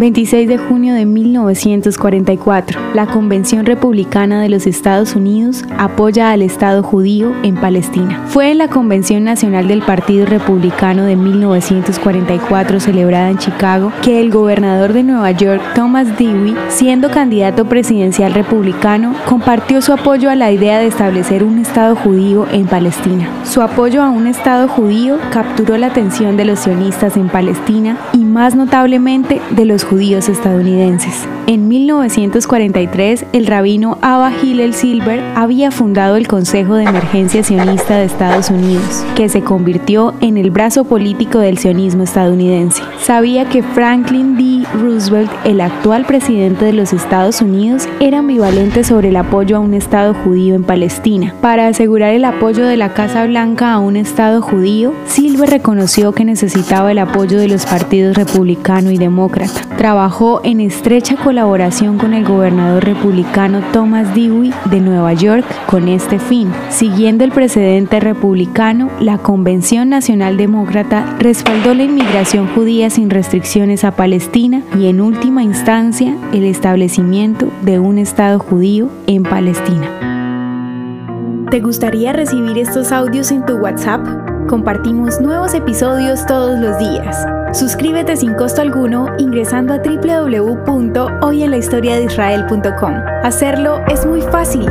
26 de junio de 1944, la Convención Republicana de los Estados Unidos apoya al Estado judío en Palestina. Fue en la Convención Nacional del Partido Republicano de 1944 celebrada en Chicago que el gobernador de Nueva York, Thomas Dewey, siendo candidato presidencial republicano, compartió su apoyo a la idea de establecer un Estado judío en Palestina. Su apoyo a un Estado judío capturó la atención de los sionistas en Palestina y más notablemente de los judíos estadounidenses. En 1943, el rabino Abba Hillel Silver había fundado el Consejo de Emergencia Sionista de Estados Unidos, que se convirtió en el brazo político del sionismo estadounidense. Sabía que Franklin D. Roosevelt, el actual presidente de los Estados Unidos, era ambivalente sobre el apoyo a un Estado judío en Palestina. Para asegurar el apoyo de la Casa Blanca a un Estado judío, Silver reconoció que necesitaba el apoyo de los partidos republicano y demócrata. Trabajó en estrecha colaboración con el gobernador republicano Thomas Dewey de Nueva York con este fin. Siguiendo el precedente republicano, la Convención Nacional Demócrata respaldó la inmigración judía sin restricciones a Palestina y en última instancia el establecimiento de un Estado judío en Palestina. ¿Te gustaría recibir estos audios en tu WhatsApp? Compartimos nuevos episodios todos los días. Suscríbete sin costo alguno ingresando a www.hoyenlahistoriadeisrael.com. Hacerlo es muy fácil.